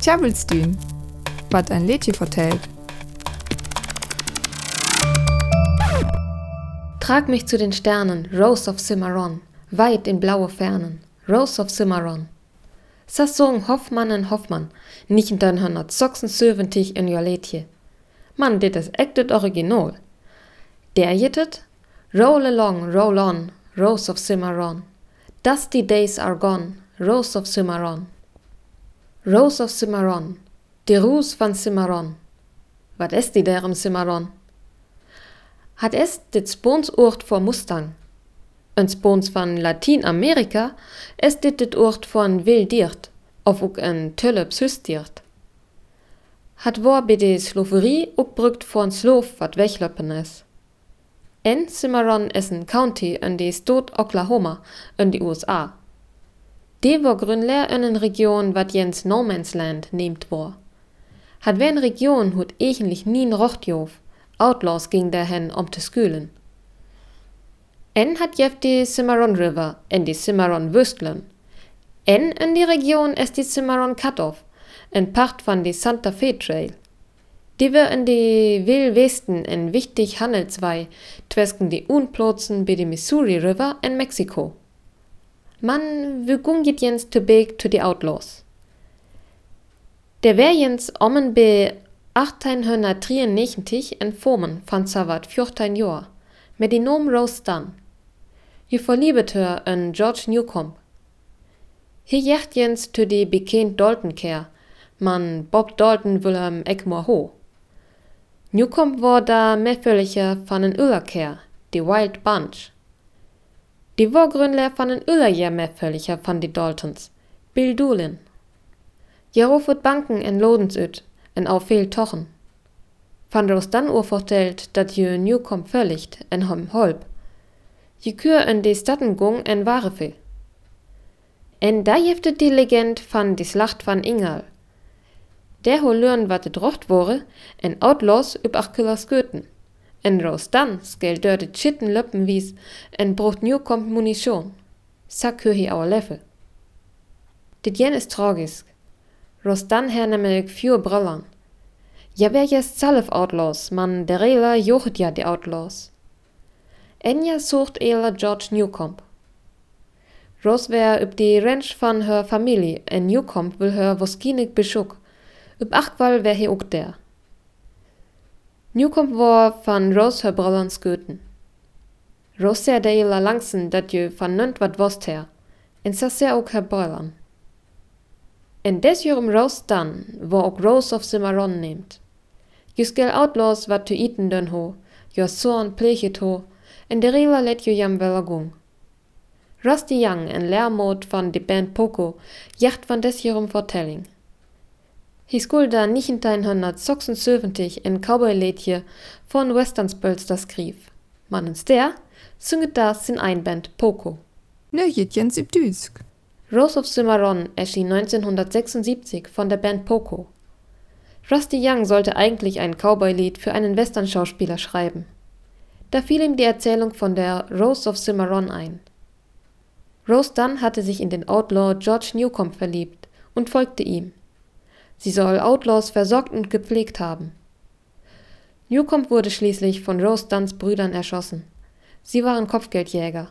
Tjabelstün, was ein Lädchen vertellt. Trag mich zu den Sternen, Rose of Cimarron, weit in blaue Fernen, Rose of Cimarron. Sassong Hoffmann en Hoffmann, 1976 in Joletje. Man, dit echt het original. Der jittet, Roll along, roll on, Rose of Cimarron. Dusty days are gone, Rose of Cimarron. Rose of Cimarron, de Roos van Cimarron. Wat is die der im Cimarron? Hat es dit Sponsort vor Mustang? Ein Spons van Latinamerika ist dit dit Ort von Wildiert, of ook een Tulle Psystiert. Hat war bei de Sloverie opbrückt von Slov wat weglöppen is. En Cimarron is een county in de State Oklahoma in de USA. De war grünler in een Region wat jens No Man's Land nehmt war. Hat wer een Region hut eigentlich nie Rochtjof, Outlaws ging dahin um te skülen. En hat jef die Cimarron River en die Cimarron Wüstlen. En in die Region ist die Cimarron Cutoff, ein Part von die Santa Fe Trail. Die wir in die Wildwesten ein wichtig Handelswei zwischen die Unplotzen bei die Missouri River in Mexiko. Man, wir gunget jens zu big to die Outlaws. Der wär jens ommen bei 1893 en Formen van Savat 14 Joer, met die Nom Rose Dunn. Je verliebet her en George Newcomb. Hi jecht jens to die bekend Dalton keer, man Bob Dalton will hem ekmoor ho. Newcomb war da meevölliger van en Ullerkeer, die Wild Bunch. Die war grünler van en Ullerjer meevölliger van die Daltons, Bill Doolin. Jero wird Banken en Lodensüt, en auf veel tochen. Van der dann urvertelt, dat je Newcomb völligt en hem holp. Je kür en de statten gung en ware veel. En da jefte die Legend van die Slacht van Ingal. Der ho lürn wat de drocht wore, en Outlaws üb Achilles Goethen. En Rose dann skell dör de chitten löppen wies, en brucht Newcomb Munition. Sack hör hi auer Leffe. Dit jen is tragisk. Rostan her nämlich vier Brillern. Ja wär jes zelf Outlaws, man der Rela jocht ja die Outlaws. Enja sucht Ela George Newcomb. Rose wär üb die Ranch van her Familie, en Newcomb will her woskinig beschuck. Üb Achtwall wär he ook der. Newcomb war van Rose her Brillern sköten. Rose ser der Ela langsen, dat je van nönt wat wost her. En sa ser ook her Brillern. En des jurum Rose dann, wo ook Rose of Cimarron nehmt. Jus gel outlaws wat tu iten dön ho, jo zorn plechet ho, en de rela let ju jam wel gung. Rusty Young en Lehrmod van de Band Poco jacht van des jurum Vertelling. Hi skulda 1976 en Cowboy-Lädje von Westernspölster skrif. Mannens der, sunget das in ein Band Poco. Nö, jet jens im Düsk. Rose of Cimarron erschien 1976 von der Band Poco. Rusty Young sollte eigentlich ein Cowboy-Lied für einen Western-Schauspieler schreiben. Da fiel ihm die Erzählung von der Rose of Cimarron ein. Rose Dunn hatte sich in den Outlaw George Newcomb verliebt und folgte ihm. Sie soll Outlaws versorgt und gepflegt haben. Newcomb wurde schließlich von Rose Dunns Brüdern erschossen. Sie waren Kopfgeldjäger.